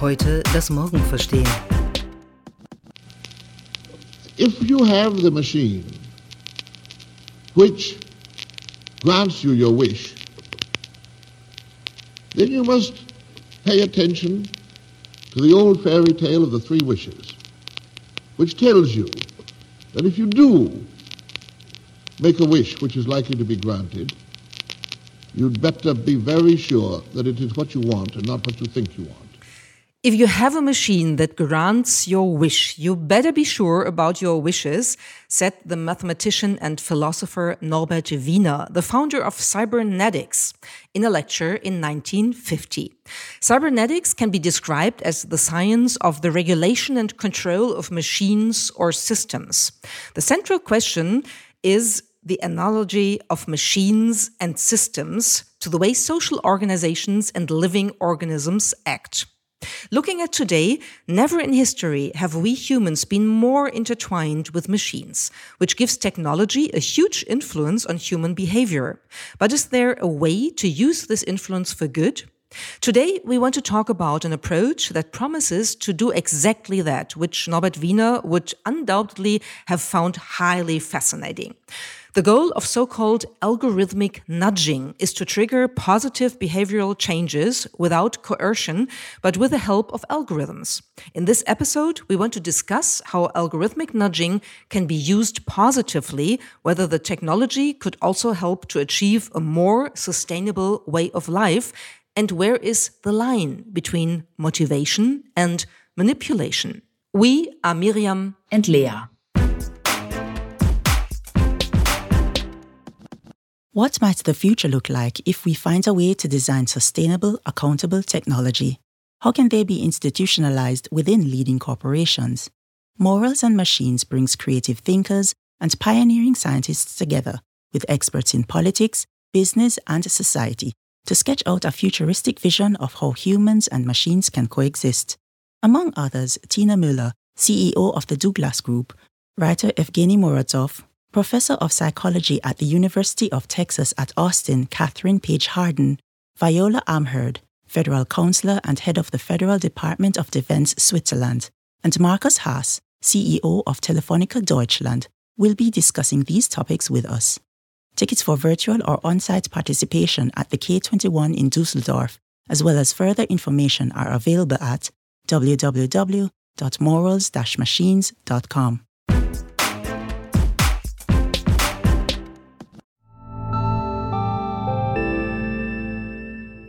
Heute das Morgen verstehen. If you have the machine which grants you your wish, then you must pay attention to the old fairy tale of the three wishes, which tells you that if you do make a wish which is likely to be granted, you'd better be very sure that it is what you want and not what you think you want. If you have a machine that grants your wish, you better be sure about your wishes, said the mathematician and philosopher Norbert Wiener, the founder of cybernetics, in a lecture in 1950. Cybernetics can be described as the science of the regulation and control of machines or systems. The central question is the analogy of machines and systems to the way social organizations and living organisms act. Looking at today, never in history have we humans been more intertwined with machines, which gives technology a huge influence on human behavior. But is there a way to use this influence for good? Today, we want to talk about an approach that promises to do exactly that, which Norbert Wiener would undoubtedly have found highly fascinating. The goal of so-called algorithmic nudging is to trigger positive behavioral changes without coercion, but with the help of algorithms. In this episode, we want to discuss how algorithmic nudging can be used positively, whether the technology could also help to achieve a more sustainable way of life, and where is the line between motivation and manipulation. We are Miriam and Leah. What might the future look like if we find a way to design sustainable, accountable technology? How can they be institutionalized within leading corporations? Morals and Machines brings creative thinkers and pioneering scientists together with experts in politics, business, and society to sketch out a futuristic vision of how humans and machines can coexist. Among others, Tina Müller, CEO of the Douglas Group, writer Evgeny Morozov, Professor of Psychology at the University of Texas at Austin, Kathryn Paige Harden, Viola Amherd, Federal Counselor and Head of the Federal Department of Defense Switzerland, and Markus Haas, CEO of Telefonica Deutschland, will be discussing these topics with us. Tickets for virtual or on site participation at the K21 in Dusseldorf, as well as further information, are available at www.morals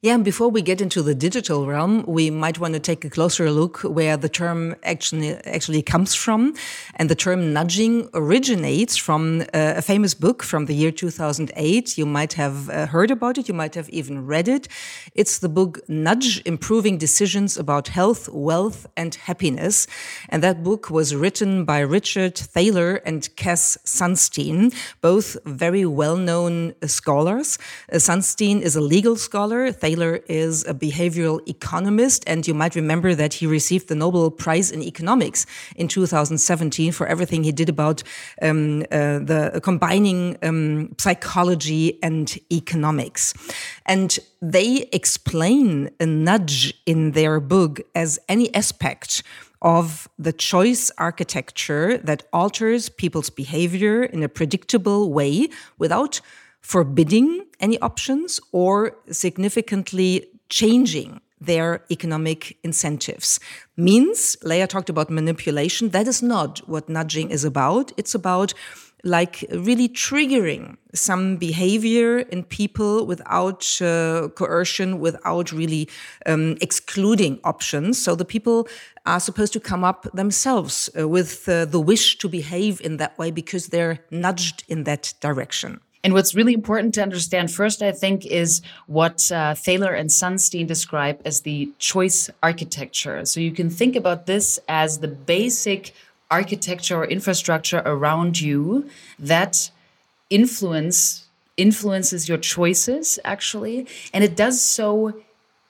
Yeah, and before we get into the digital realm, we might want to take a closer look where the term actually actually comes from. And the term nudging originates from uh, a famous book from the year 2008. You might have uh, heard about it, you might have even read it. It's the book Nudge Improving Decisions About Health, Wealth, and Happiness. And that book was written by Richard Thaler and Cass Sunstein, both very well known scholars. Uh, Sunstein is a legal scholar. Is a behavioral economist, and you might remember that he received the Nobel Prize in Economics in 2017 for everything he did about um, uh, the combining um, psychology and economics. And they explain a nudge in their book as any aspect of the choice architecture that alters people's behavior in a predictable way without forbidding any options or significantly changing their economic incentives. Means, Leah talked about manipulation. That is not what nudging is about. It's about like really triggering some behavior in people without uh, coercion, without really um, excluding options. So the people are supposed to come up themselves uh, with uh, the wish to behave in that way because they're nudged in that direction. And what's really important to understand first, I think, is what uh, Thaler and Sunstein describe as the choice architecture. So you can think about this as the basic architecture or infrastructure around you that influence influences your choices actually and it does so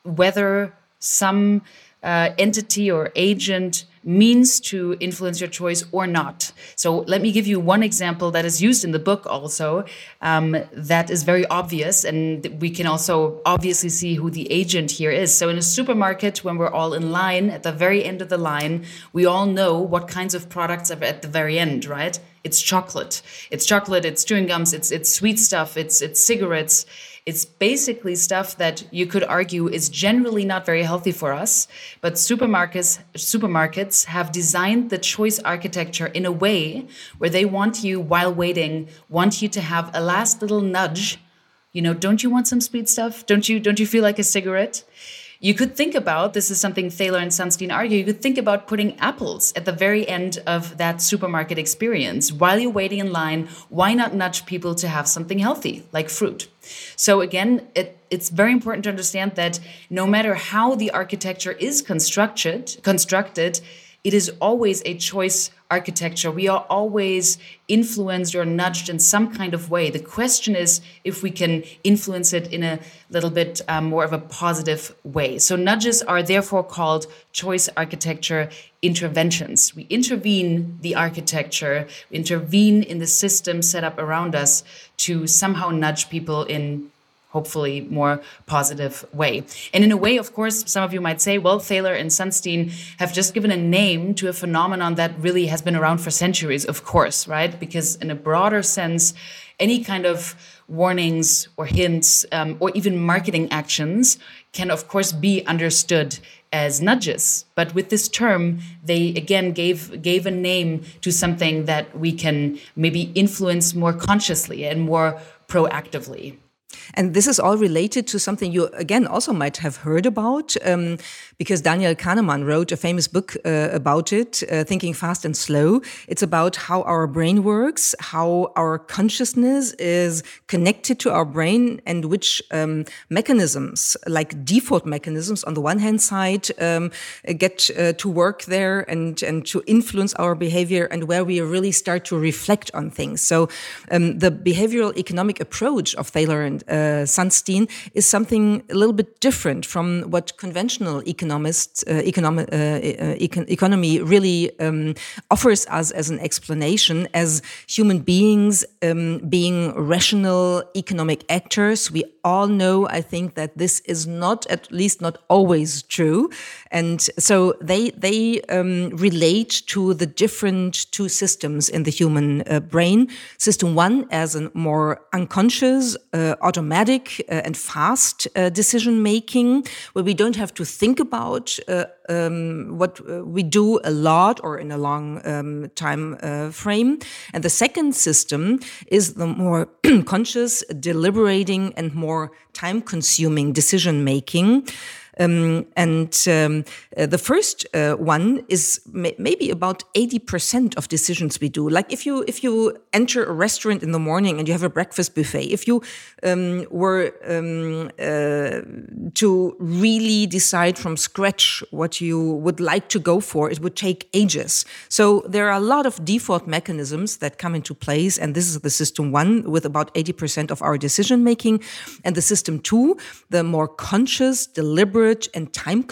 whether some uh, entity or agent means to influence your choice or not. So let me give you one example that is used in the book also um, that is very obvious, and we can also obviously see who the agent here is. So in a supermarket, when we're all in line at the very end of the line, we all know what kinds of products are at the very end, right? It's chocolate. It's chocolate. It's chewing gums. It's it's sweet stuff. It's it's cigarettes. It's basically stuff that you could argue is generally not very healthy for us, but supermarkets supermarkets have designed the choice architecture in a way where they want you while waiting, want you to have a last little nudge. You know, don't you want some sweet stuff? Don't you don't you feel like a cigarette? You could think about this is something Thaler and Sunstein argue. You could think about putting apples at the very end of that supermarket experience while you're waiting in line. Why not nudge people to have something healthy like fruit? So again, it, it's very important to understand that no matter how the architecture is constructed, constructed, it is always a choice architecture. We are always influenced or nudged in some kind of way. The question is if we can influence it in a little bit um, more of a positive way. So, nudges are therefore called choice architecture interventions. We intervene the architecture, intervene in the system set up around us to somehow nudge people in hopefully more positive way. And in a way, of course, some of you might say, well, Thaler and Sunstein have just given a name to a phenomenon that really has been around for centuries, of course, right? Because in a broader sense, any kind of warnings or hints um, or even marketing actions can, of course, be understood as nudges. But with this term, they again gave gave a name to something that we can maybe influence more consciously and more proactively. And this is all related to something you, again, also might have heard about, um, because Daniel Kahneman wrote a famous book uh, about it, uh, Thinking Fast and Slow. It's about how our brain works, how our consciousness is connected to our brain, and which um, mechanisms, like default mechanisms, on the one hand side, um, get uh, to work there and, and to influence our behavior, and where we really start to reflect on things. So um, the behavioral economic approach of Thaler and Sunstein is something a little bit different from what conventional economists, uh, economic, uh, uh, econ economy really um, offers us as an explanation. As human beings um, being rational economic actors, we all know, I think, that this is not, at least not always true. And so they, they um, relate to the different two systems in the human uh, brain. System one as a more unconscious, uh, automatic uh, and fast uh, decision making, where we don't have to think about uh, um, what uh, we do a lot or in a long um, time uh, frame. And the second system is the more conscious, deliberating, and more time consuming decision making. Um, and um, uh, the first uh, one is may maybe about 80% of decisions we do. Like if you if you enter a restaurant in the morning and you have a breakfast buffet, if you um, were um, uh, to really decide from scratch what you would like to go for, it would take ages. So there are a lot of default mechanisms that come into place, and this is the system one with about 80% of our decision making, and the system two, the more conscious, deliberate and time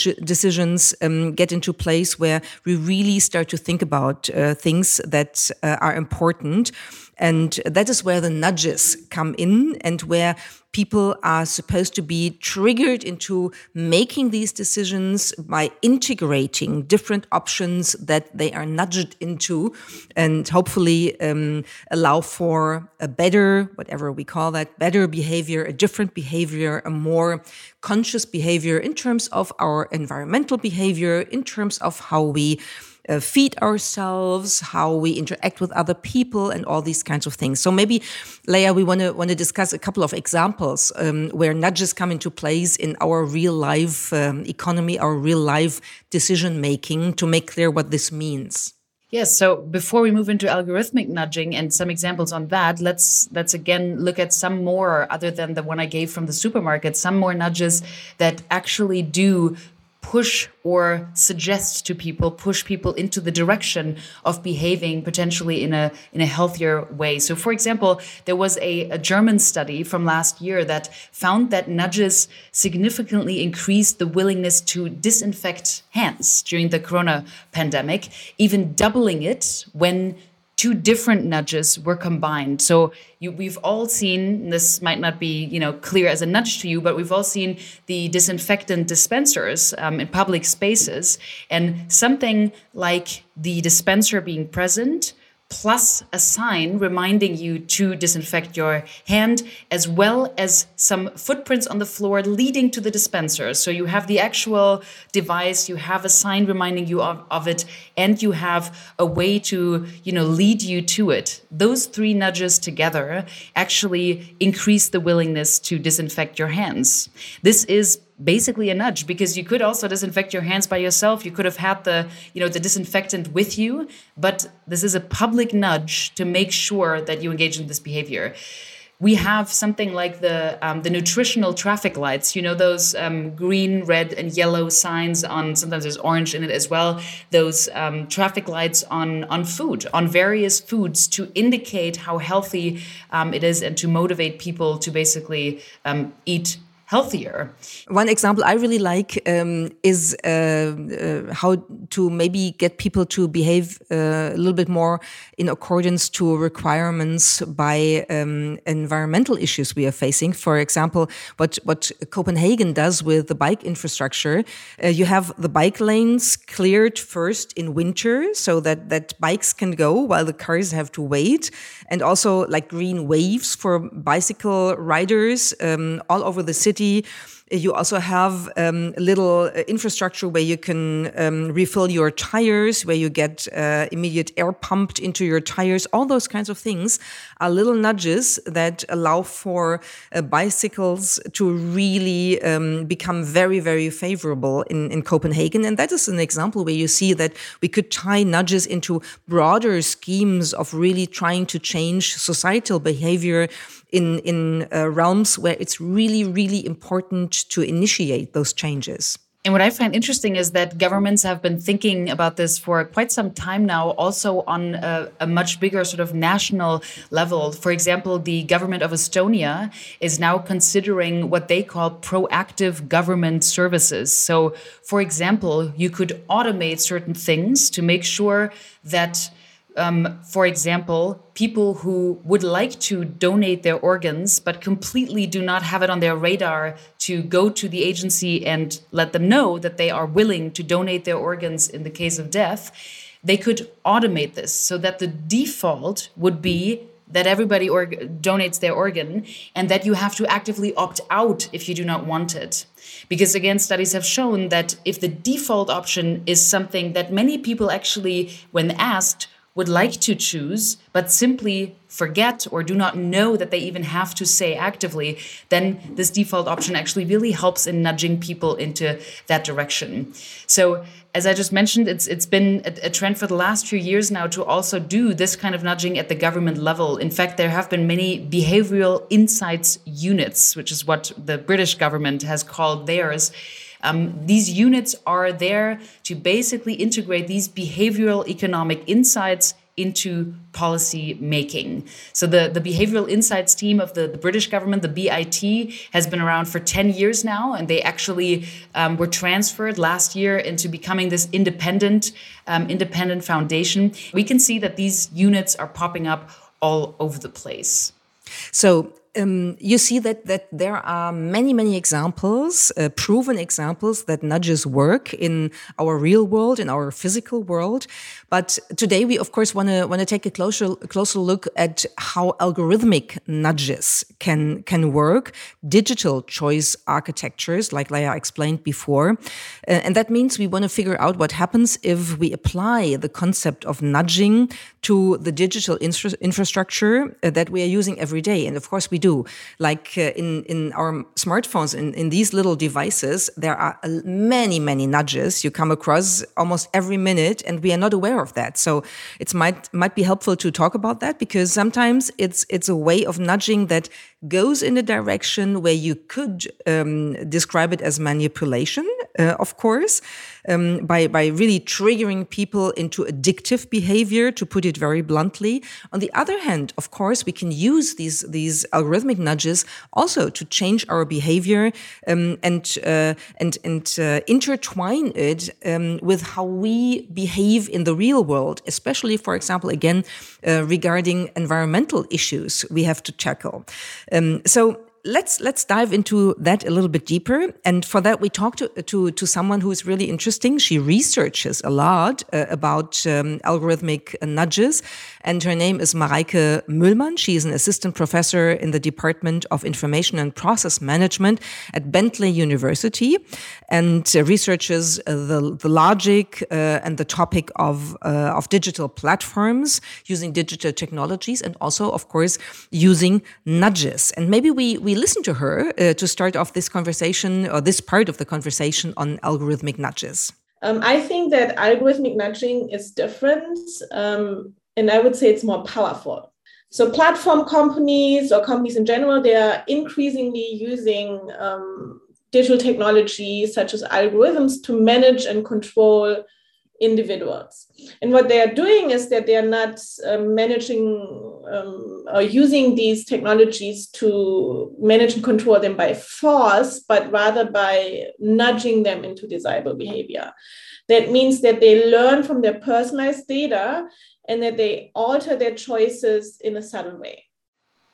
consuming decisions um, get into place where we really start to think about uh, things that uh, are important. And that is where the nudges come in and where people are supposed to be triggered into making these decisions by integrating different options that they are nudged into and hopefully um, allow for a better, whatever we call that, better behavior, a different behavior, a more conscious behavior in terms of our environmental behavior, in terms of how we uh, feed ourselves, how we interact with other people, and all these kinds of things. So maybe, Leah, we want to want to discuss a couple of examples um, where nudges come into place in our real life um, economy, our real life decision making, to make clear what this means. Yes. So before we move into algorithmic nudging and some examples on that, let's let's again look at some more other than the one I gave from the supermarket. Some more nudges that actually do push or suggest to people, push people into the direction of behaving potentially in a in a healthier way. So, for example, there was a, a German study from last year that found that nudges significantly increased the willingness to disinfect hands during the corona pandemic, even doubling it when two different nudges were combined. So you, we've all seen this might not be you know clear as a nudge to you, but we've all seen the disinfectant dispensers um, in public spaces, and something like the dispenser being present plus a sign reminding you to disinfect your hand, as well as some footprints on the floor leading to the dispenser. So you have the actual device, you have a sign reminding you of, of it, and you have a way to, you know, lead you to it. Those three nudges together actually increase the willingness to disinfect your hands. This is basically a nudge because you could also disinfect your hands by yourself. You could have had the you know the disinfectant with you but this is a public nudge to make sure that you engage in this behavior. We have something like the um, the nutritional traffic lights you know those um, green red and yellow signs on sometimes there's orange in it as well those um, traffic lights on on food on various foods to indicate how healthy um, it is and to motivate people to basically um, eat healthier. One example I really like um, is uh, uh, how to maybe get people to behave uh, a little bit more in accordance to requirements by um, environmental issues we are facing. For example, what what Copenhagen does with the bike infrastructure, uh, you have the bike lanes cleared first in winter so that that bikes can go while the cars have to wait, and also like green waves for bicycle riders um, all over the city city. You also have um, a little uh, infrastructure where you can um, refill your tires, where you get uh, immediate air pumped into your tires. All those kinds of things are little nudges that allow for uh, bicycles to really um, become very, very favorable in, in Copenhagen. And that is an example where you see that we could tie nudges into broader schemes of really trying to change societal behavior in in uh, realms where it's really really important to initiate those changes. And what I find interesting is that governments have been thinking about this for quite some time now, also on a, a, much bigger sort of national level. For example, the government of Estonia is now considering what they call proactive government services. So, for example, you could automate certain things to make sure that um, for example, people who would like to donate their organs but completely do not have it on their radar to go to the agency and let them know that they are willing to donate their organs in the case of death, they could automate this so that the default would be that everybody donates their organ and that you have to actively opt out if you do not want it. Because again, studies have shown that if the default option is something that many people actually, when asked, would like to choose, but simply forget or do not know that they even have to say actively, then this default option actually really helps in nudging people into that direction. So, as I just mentioned, it's it's been a, a, trend for the last few years now to also do this kind of nudging at the government level. In fact, there have been many behavioral insights units, which is what the British government has called theirs um, these units are there to basically integrate these behavioral economic insights into policy making. So the, the behavioral insights team of the, the British government, the BIT, has been around for 10 years now, and they actually um, were transferred last year into becoming this independent um, independent foundation. We can see that these units are popping up all over the place. So um, you see that that there are many many examples, uh, proven examples that nudges work in our real world, in our physical world. But today we of course want to want to take a closer closer look at how algorithmic nudges can can work, digital choice architectures, like Leah explained before, uh, and that means we want to figure out what happens if we apply the concept of nudging to the digital infra infrastructure uh, that we are using every day. And of course we do. Like uh, in, in our smartphones, in, in these little devices, there are many, many nudges you come across almost every minute, and we are not aware of that. So it might, might be helpful to talk about that because sometimes it's, it's a way of nudging that goes in a direction where you could um, describe it as manipulation, uh, of course, um, by, by really triggering people into addictive behavior, to put it very bluntly. On the other hand, of course, we can use these, these algorithmic nudges also to change our behavior um, and, uh, and, and uh, intertwine it um, with how we behave in the real world, especially, for example, again, uh, regarding environmental issues we have to tackle. Um, so let's let's dive into that a little bit deeper. And for that, we talked to to, to someone who is really interesting. She researches a lot uh, about um, algorithmic nudges, and her name is Mareike Möhlmann. She is an assistant professor in the Department of Information and Process Management at Bentley University, and uh, researches uh, the the logic uh, and the topic of uh, of digital platforms using digital technologies, and also, of course, using nudges. And maybe we, we we listen to her uh, to start off this conversation or this part of the conversation on algorithmic nudges? Um, I think that algorithmic nudging is different, um, and I would say it's more powerful. So, platform companies or companies in general, they are increasingly using um, digital technology such as algorithms to manage and control individuals. And what they are doing is that they are not uh, managing um, or using these technologies to manage and control them by force, but rather by nudging them into desirable behavior. That means that they learn from their personalized data and that they alter their choices in a subtle way.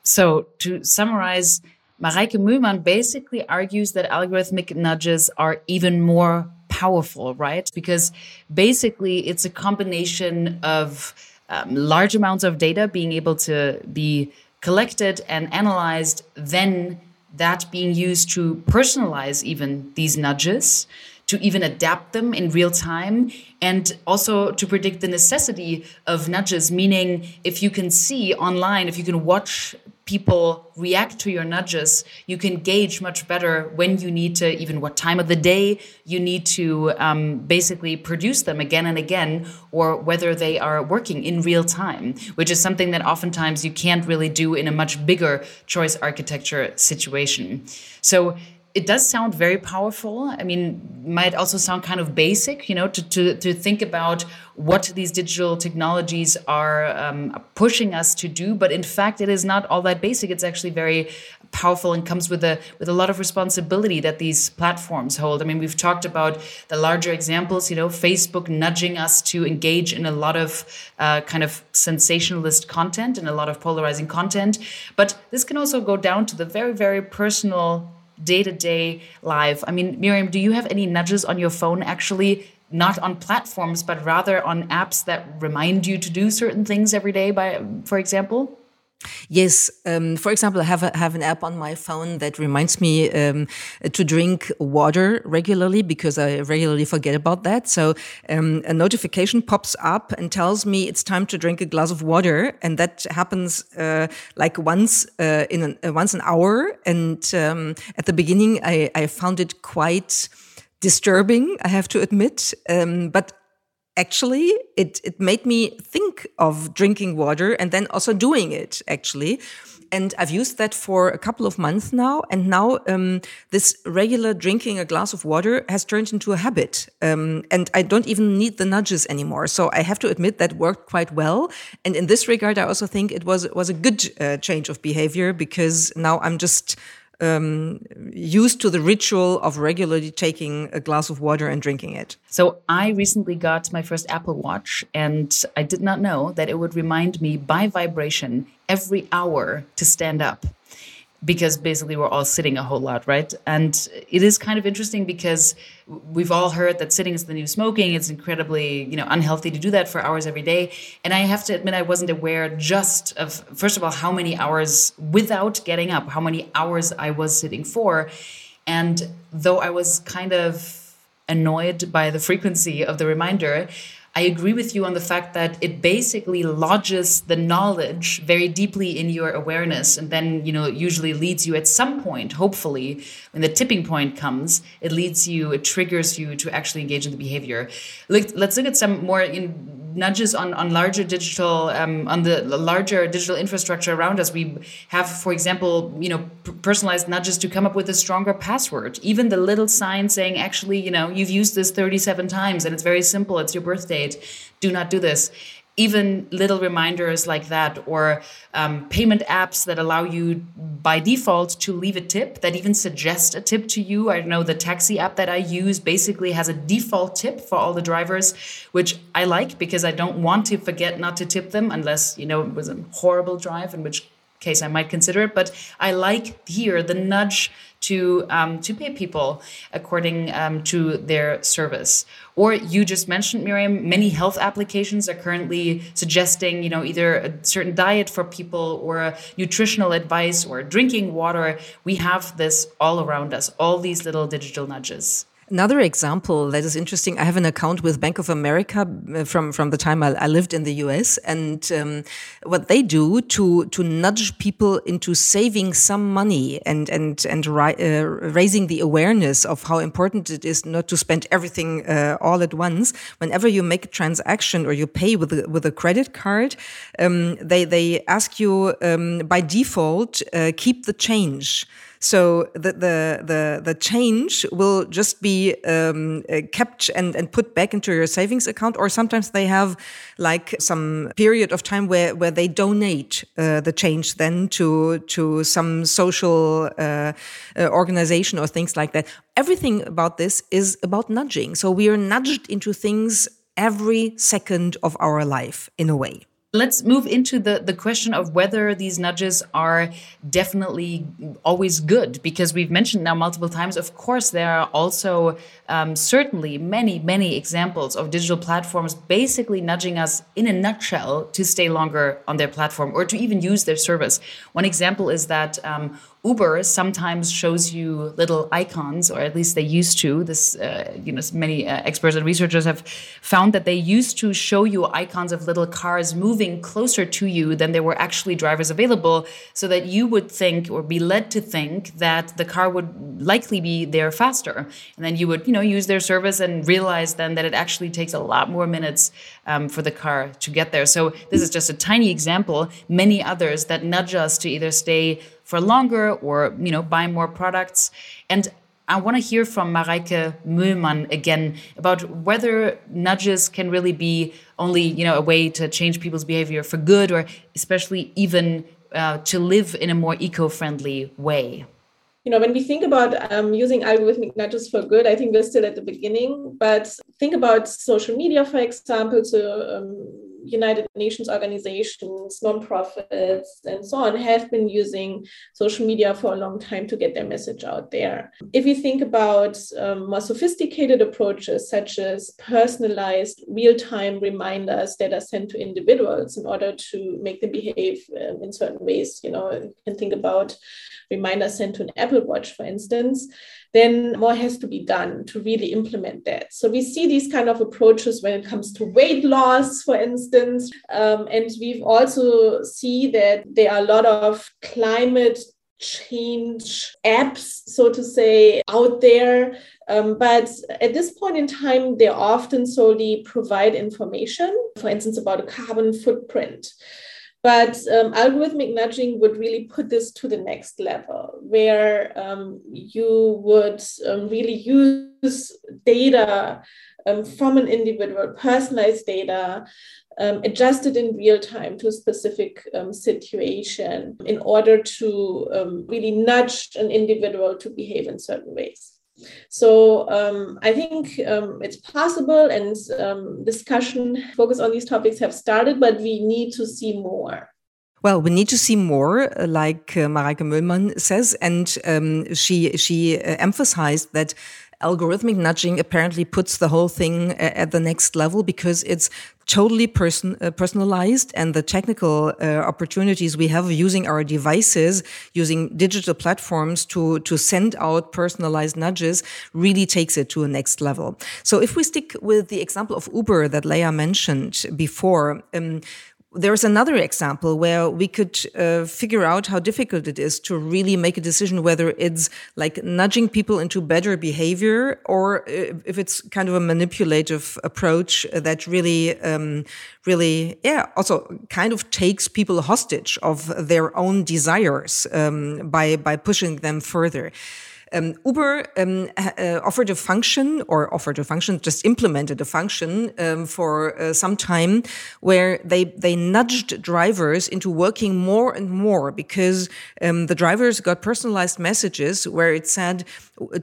So, to summarize, Mareike Möhlmann basically argues that algorithmic nudges are even more powerful, right? Because basically it's a combination of um, large amounts of data being able to be collected and analyzed, then that being used to personalize even these nudges, to even adapt them in real time, and also to predict the necessity of nudges, meaning if you can see online, if you can watch people react to your nudges, you can gauge much better when you need to, even what time of the day you need to um, basically produce them again and again, or whether they are working in real time, which is something that oftentimes you can't really do in a much bigger choice architecture situation. So it does sound very powerful. I mean, might also sound kind of basic, you know, to, to, to think about what these digital technologies are um, pushing us to do. But in fact, it is not all that basic. It's actually very powerful and comes with a with a lot of responsibility that these platforms hold. I mean, we've talked about the larger examples, you know, Facebook nudging us to engage in a lot of uh, kind of sensationalist content and a lot of polarizing content. But this can also go down to the very, very personal day to day life. I mean, Miriam, do you have any nudges on your phone actually? Not on platforms, but rather on apps that remind you to do certain things every day, by for example? Yes. Um, for example, I have a, have an app on my phone that reminds me um, to drink water regularly because I regularly forget about that. So um, a notification pops up and tells me it's time to drink a glass of water, and that happens uh, like once uh, in an, uh, once an hour. And um, at the beginning, I, I found it quite disturbing, I have to admit. Um, but actually it it made me think of drinking water and then also doing it actually and I've used that for a couple of months now. And now um, this regular drinking a glass of water has turned into a habit. Um, and I don't even need the nudges anymore. So I have to admit that worked quite well. And in this regard, I also think it was was a good uh, change of behavior because now I'm just um, used to the ritual of regularly taking a glass of water and drinking it. So I recently got my first Apple Watch, and I did not know that it would remind me by vibration every hour to stand up because basically we're all sitting a whole lot, right? And it is kind of interesting because we've all heard that sitting is the new smoking. It's incredibly, you know, unhealthy to do that for hours every day. And I have to admit, I wasn't aware just of, first of all, how many hours without getting up, how many hours I was sitting for. And though I was kind of annoyed by the frequency of the reminder, I agree with you on the fact that it basically lodges the knowledge very deeply in your awareness and then, you know, it usually leads you at some point, hopefully, when the tipping point comes, it leads you, it triggers you to actually engage in the behavior. Let's look at some more in nudges on, on larger digital um, on the larger digital infrastructure around us. We have, for example, you know, personalized nudges to come up with a stronger password. Even the little sign saying, actually, you know, you've used this 37 times and it's very simple. It's your birth date. Do not do this even little reminders like that or um, payment apps that allow you by default to leave a tip that even suggest a tip to you. I know the taxi app that i use basically has a default tip for all the drivers which i like because i don't want to forget not to tip them unless you know it was a horrible drive in which case I might consider it. But I like here the nudge to um, to pay people according um, to their service. Or you just mentioned, Miriam, many health applications are currently suggesting, you know, either a certain diet for people or nutritional advice or drinking water. We have this all around us, all these little digital nudges. Another example that is interesting. I have an account with Bank of America uh, from from the time I, I lived in the U.S. and um, what they do to to nudge people into saving some money and and and ri- uh, raising the awareness of how important it is not to spend everything uh, all at once. Whenever you make a transaction or you pay with a, with a credit card, um, they they ask you um, by default uh, keep the change. So the the the, the change will just be um, uh, kept and, and put back into your savings account, or sometimes they have like some period of time where where they donate uh, the change then to to some social uh, uh, organization or things like that. Everything about this is about nudging. So we are nudged into things every second of our life in a way. Let's move into the, the question of whether these nudges are definitely always good, because we've mentioned now multiple times, of course, there are also um, certainly many, many examples of digital platforms basically nudging us in a nutshell to stay longer on their platform or to even use their service. One example is that um, Uber sometimes shows you little icons, or at least they used to. This, uh, you know, many uh, experts and researchers have found that they used to show you icons of little cars moving closer to you than there were actually drivers available, so that you would think or be led to think that the car would likely be there faster, and then you would, you know, use their service and realize then that it actually takes a lot more minutes um, for the car to get there. So this is just a tiny example. Many others that nudge us to either stay for longer or you know buy more products and I want to hear from Mareike Möhlmann again about whether nudges can really be only, you know, a way to change people's behavior for good, or especially even uh, to live in a more eco-friendly way. You know, when we think about um, using algorithmic nudges for good, I think we're still at the beginning. But think about social media, for example, to um, United Nations organizations, nonprofits, and so on have been using social media for a long time to get their message out there. If you think about um, more sophisticated approaches, such as personalized real time reminders that are sent to individuals in order to make them behave um, in certain ways, you know, you can think about reminders sent to an Apple Watch, for instance then more has to be done to really implement that. So we see these kind of approaches when it comes to weight loss, for instance, um, and we've also see that there are a lot of climate change apps, so to say, out there. Um, but at this point in time, they often solely provide information, for instance, about a carbon footprint. But um, algorithmic nudging would really put this to the next level, where um, you would um, really use data um, from an individual, personalized data, um, adjusted in real time to a specific um, situation in order to really nudge an individual to behave in certain ways. So um, I think um, it's possible, and um, discussion focus on these topics have started, but we need to see more. Well, we need to see more, uh, like uh, Mareike Möhlmann says, and um, she she uh, emphasized that algorithmic nudging apparently puts the whole thing uh, at the next level because it's totally person uh, personalized and the technical uh, opportunities we have using our devices using digital platforms to to send out personalized nudges really takes it to a next level. So if we stick with the example of uber that leah mentioned before um, there's another example where we could uh, figure out how difficult it is to really make a decision whether it's like nudging people into better behavior or uh, if it's kind of a manipulative approach that really, um, really, yeah, also kind of takes people hostage of their own desires um, by by pushing them further. Um, Uber um, uh, offered a function, or offered a function, just implemented a function um, for uh, some time, where they they nudged drivers into working more and more because um, the drivers got personalized messages where it said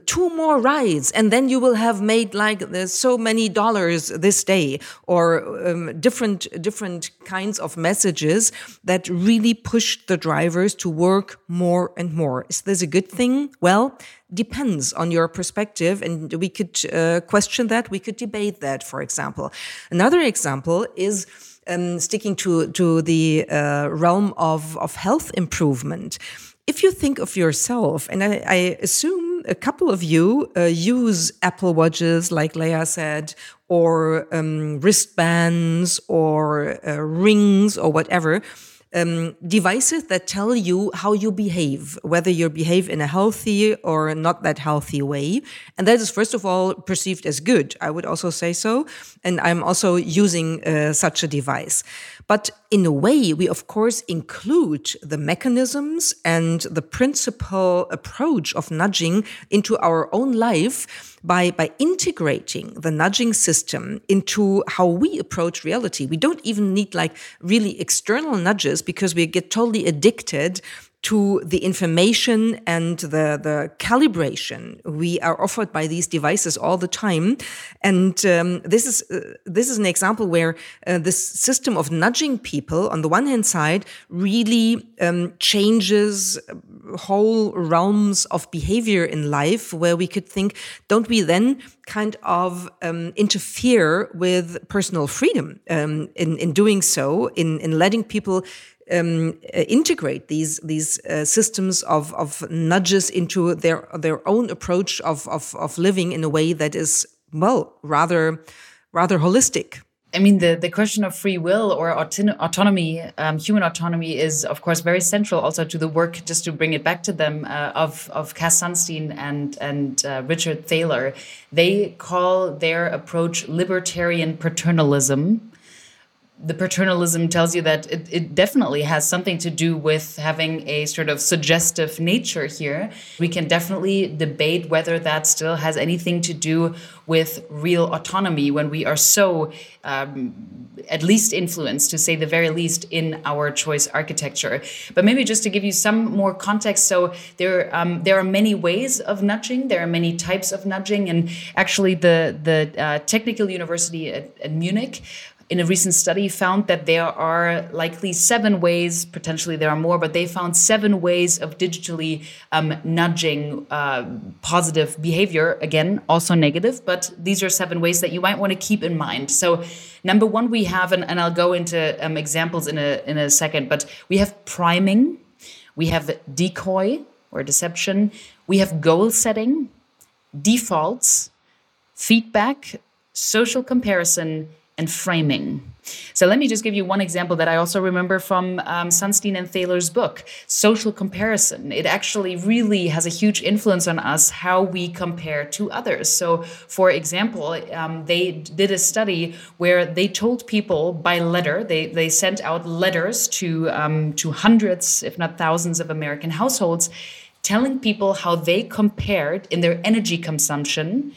two more rides and then you will have made like so many dollars this day, or um, different different kinds of messages that really pushed the drivers to work more and more. Is this a good thing? Well depends on your perspective, and we could uh, question that. We could debate that, for example. Another example is. Um, sticking to to the uh, realm of of health improvement, if you think of yourself, and I, I assume a couple of you uh, use Apple Watches, like Leah said, or um, wristbands, or uh, rings, or whatever um, devices that tell you how you behave, whether you behave in a healthy or not that healthy way. And that is, first of all, perceived as good. I would also say so. And I'm also using uh, such a device. But in a way, we of course include the mechanisms and the principal approach of nudging into our own life by, by integrating the nudging system into how we approach reality. We don't even need like really external nudges because we get totally addicted to the information and the, the calibration we are offered by these devices all the time. And um, this is uh, this is an example where uh, this system of nudging people, on the one hand side, really um, changes whole realms of behavior in life, where we could think, don't we then kind of um, interfere with personal freedom um, in in doing so, in in letting people um, uh, integrate these these uh, systems of, of nudges into their their own approach of, of, of living in a way that is well rather rather holistic. I mean, the, the question of free will or autonomy, um, human autonomy, is of course very central also to the work. Just to bring it back to them uh, of of Cass Sunstein and and uh, Richard Thaler, they call their approach libertarian paternalism the paternalism tells you that it, it, definitely has something to do with having a sort of suggestive nature here. We can definitely debate whether that still has anything to do with real autonomy when we are so um, at least influenced, to say the very least, in our choice architecture. But maybe just to give you some more context, so there um, there are many ways of nudging. There are many types of nudging, and actually, the the uh, technical university at, at Munich in a recent study found that there are likely seven ways, potentially there are more, but they found seven ways of digitally um, nudging uh, positive behavior. Again, also negative, but these are seven ways that you might want to keep in mind. So, number one, we have, and, and I'll go into um, examples in a, in a second, but we have priming, we have decoy or deception, we have goal setting, defaults, feedback, social comparison, and framing. So let me just give you one example that I also remember from um, Sunstein and Thaler's book, Social Comparison. It actually really has a huge influence on us how we compare to others. So, for example, um, they did a study where they told people by letter, they, they sent out letters to, um, to hundreds, if not thousands, of American households, telling people how they compared in their energy consumption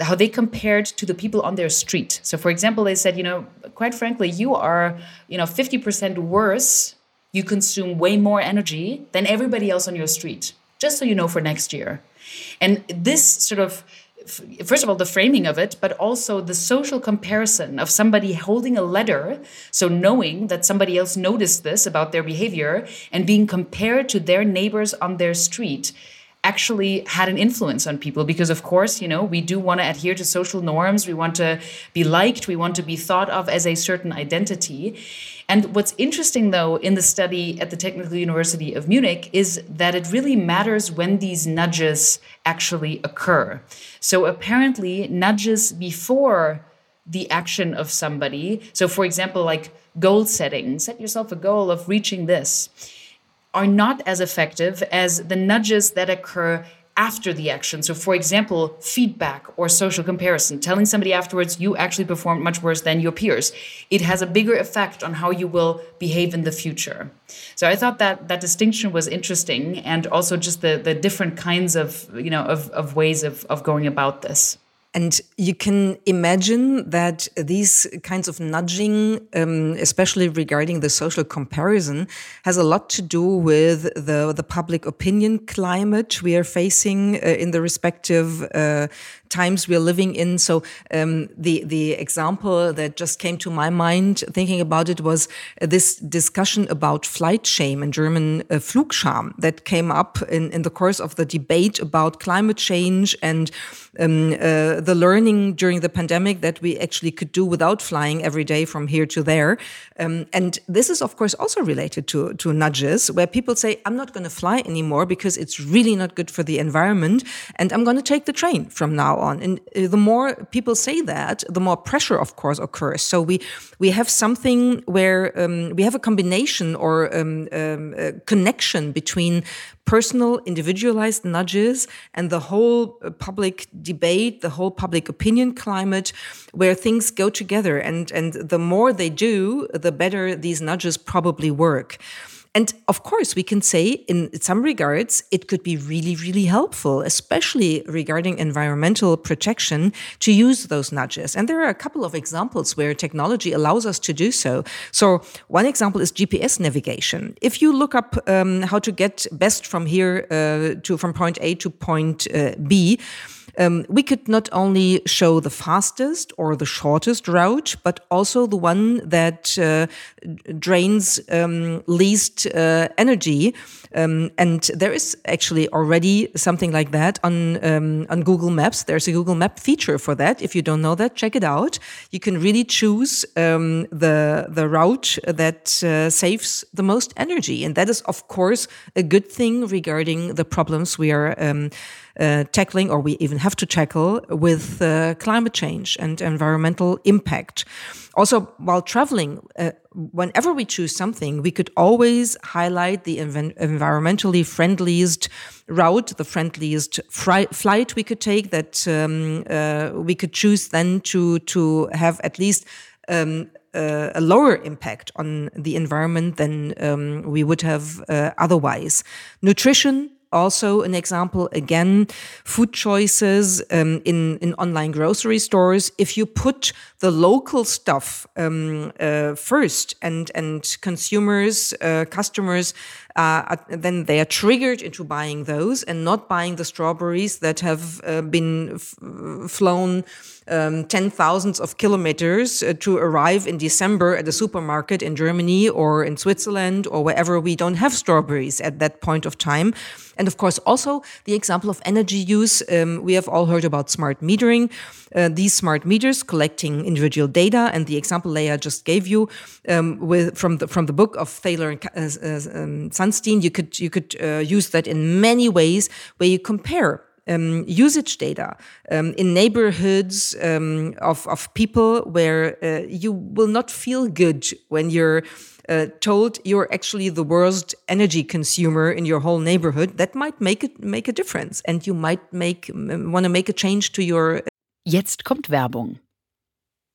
how they compared to the people on their street. So, for example, they said, you know, quite frankly, you are, you know, 50% worse. You consume way more energy than everybody else on your street, just so you know for next year. And this sort of, first of all, the framing of it, but also the social comparison of somebody holding a letter. So, knowing that somebody else noticed this about their behavior and being compared to their neighbors on their street actually had an influence on people because of course you know we do want to adhere to social norms. We want to be liked. We want to be thought of as a certain identity. And what's interesting though in the study at the technical university of munich is that it really matters when these nudges actually occur. So apparently nudges before the action of somebody so for example like goal setting set yourself a goal of reaching this are not as effective as the nudges that occur after the action. So, for example, feedback or social comparison, telling somebody afterwards you actually performed much worse than your peers. It has a bigger effect on how you will behave in the future. So, I thought that that distinction was interesting, and also just the the different kinds of you know of, of ways of, of going about this. And you can imagine that these kinds of nudging, um, especially regarding the social comparison, has a lot to do with the, the public opinion climate we are facing uh, in the respective uh, times we are living in. So um, the the example that just came to my mind thinking about it was this discussion about flight shame in German uh, Flugscham that came up in, in the course of the debate about climate change and um, uh, the learning during the pandemic that we actually could do without flying every day from here to there. Um, and this is, of course, also related to, to nudges where people say, I'm not going to fly anymore because it's really not good for the environment. And I'm going to take the train from now on. And uh, the more people say that, the more pressure, of course, occurs. So we we have something where um, we have a combination or um, um, a connection between personal, individualized nudges and the whole uh, public debate, the whole public opinion climate, where things go together. And and the more they do, the better these nudges probably work. And of course, we can say in some regards, it could be really, really helpful, especially regarding environmental protection, to use those nudges. And there are a couple of examples where technology allows us to do so. So, one example is GPS navigation. If you look up um, how to get best from here uh, to from point A to point uh, B, um, we could not only show the fastest or the shortest route, but also the one that uh, drains um, least uh, energy. Um, and there is actually already something like that on um, on Google Maps. There's a Google Map feature for that. If you don't know that, check it out. You can really choose um, the the route that uh, saves the most energy, and that is of course a good thing regarding the problems we are um, uh, tackling, or we even have to tackle, with uh, climate change and environmental impact. Also, while traveling, uh, whenever we choose something, we could always highlight the env environmentally friendliest route, the friendliest flight we could take that um, uh, we could choose then to to have at least um, uh, a lower impact on the environment than um, we would have uh, otherwise. Nutrition also an example again food choices um, in in online grocery stores. If you put the local stuff um, uh, first and and consumers uh, customers uh, then they are triggered into buying those and not buying the strawberries that have uh, been flown um, ten thousands of kilometers uh, to arrive in December at a supermarket in Germany or in Switzerland or wherever we don't have strawberries at that point of time. And of course, also the example of energy use. Um, we have all heard about smart metering. Uh, these smart meters collecting individual data, and the example Leah just gave you um, with from the from the book of Thaler and uh, uh, um, Sunstein, you could you could uh, use that in many ways where you compare um, usage data um, in neighborhoods um, of, of people where uh, you will not feel good when you're uh, told you're actually the worst energy consumer in your whole neighborhood. That might make it make a difference, and you might make want to make a change to your. Jetzt kommt Werbung.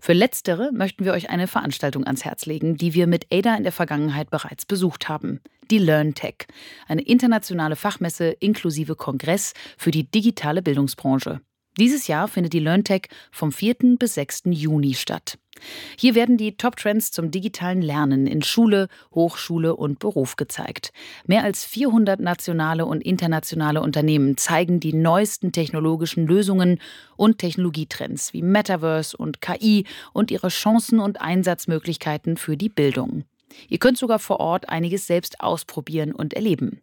Für letztere möchten wir euch eine Veranstaltung ans Herz legen, die wir mit ADA in der Vergangenheit bereits besucht haben. Die LearnTech, eine internationale Fachmesse inklusive Kongress für die digitale Bildungsbranche. Dieses Jahr findet die LearnTech vom 4. bis 6. Juni statt. Hier werden die Top-Trends zum digitalen Lernen in Schule, Hochschule und Beruf gezeigt. Mehr als 400 nationale und internationale Unternehmen zeigen die neuesten technologischen Lösungen und Technologietrends wie Metaverse und KI und ihre Chancen und Einsatzmöglichkeiten für die Bildung. Ihr könnt sogar vor Ort einiges selbst ausprobieren und erleben.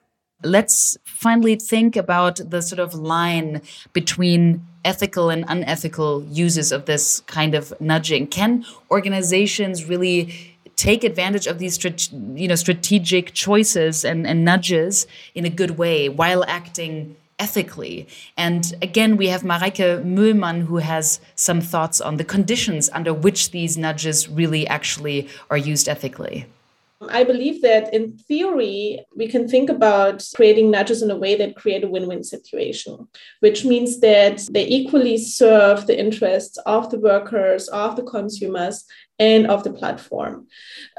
Let's finally think about the sort of line between ethical and unethical uses of this kind of nudging. Can organizations really take advantage of these you know strategic choices and, and nudges in a good way while acting ethically. And again, we have Mareike Möhlmann who has some thoughts on the conditions under which these nudges really actually are used ethically. I believe that in theory, we can think about creating nudges in a way that create a win win situation, which means that they equally serve the interests of the workers, of the consumers, and of the platform.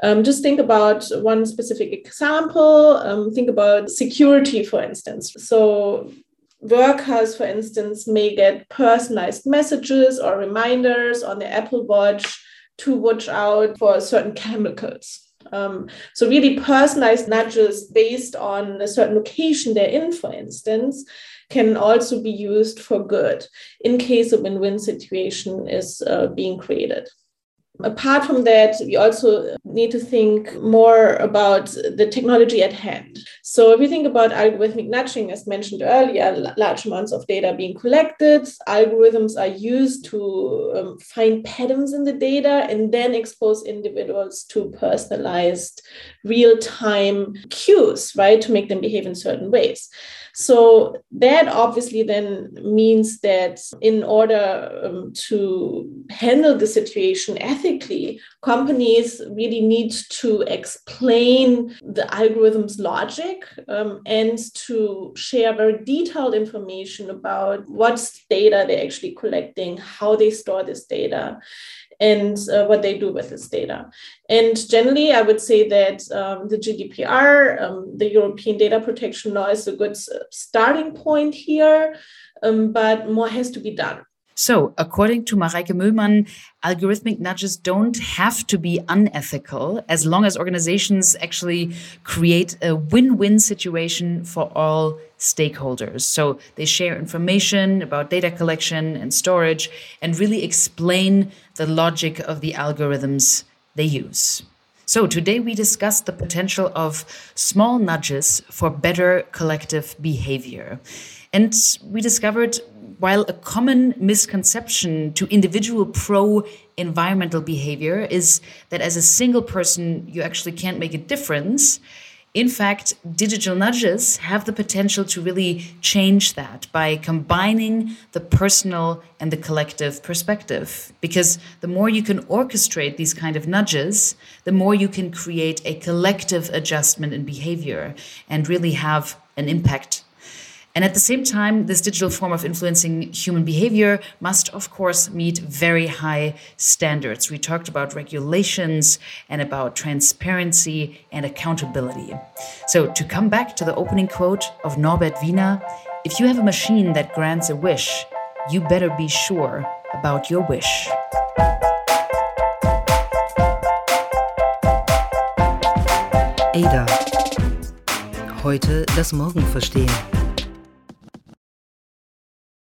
Um, just think about one specific example. Um, think about security, for instance. So, workers, for instance, may get personalized messages or reminders on their Apple Watch to watch out for certain chemicals um, so really personalized nudges based on a certain location they're in, for instance, can also be used for good in case a win-win situation is uh, being created. Apart from that, we also need to think more about the technology at hand. So, if you think about algorithmic nudging, as mentioned earlier, large amounts of data being collected, algorithms are used to um, find patterns in the data and then expose individuals to personalized real time cues, right, to make them behave in certain ways. So that obviously then means that in order um, to handle the situation ethically, companies really need to explain the algorithm's logic um, and to share very detailed information about what data they're actually collecting, how they store this data, and uh, what they do with this data. And generally, I would say that um, the GDPR, um, the European Data Protection Law, is a good uh, starting point here, um, but more has to be done. So, according to Mareike Möhlmann, algorithmic nudges don't have to be unethical as long as organizations actually create a win win situation for all stakeholders. So, they share information about data collection and storage and really explain the logic of the algorithms they use. So, today we discussed the potential of small nudges for better collective behavior. And we discovered while a common misconception to individual pro environmental behavior is that as a single person, you actually can't make a difference. In fact, digital nudges have the potential to really change that by combining the personal and the collective perspective. Because the more you can orchestrate these kind of nudges, the more you can create a collective adjustment in behavior and really have an impact and at the same time, this digital form of influencing human behavior must, of course, meet very high standards. We talked about regulations and about transparency and accountability. So, to come back to the opening quote of Norbert Wiener if you have a machine that grants a wish, you better be sure about your wish. Ada. Heute das Morgen verstehen.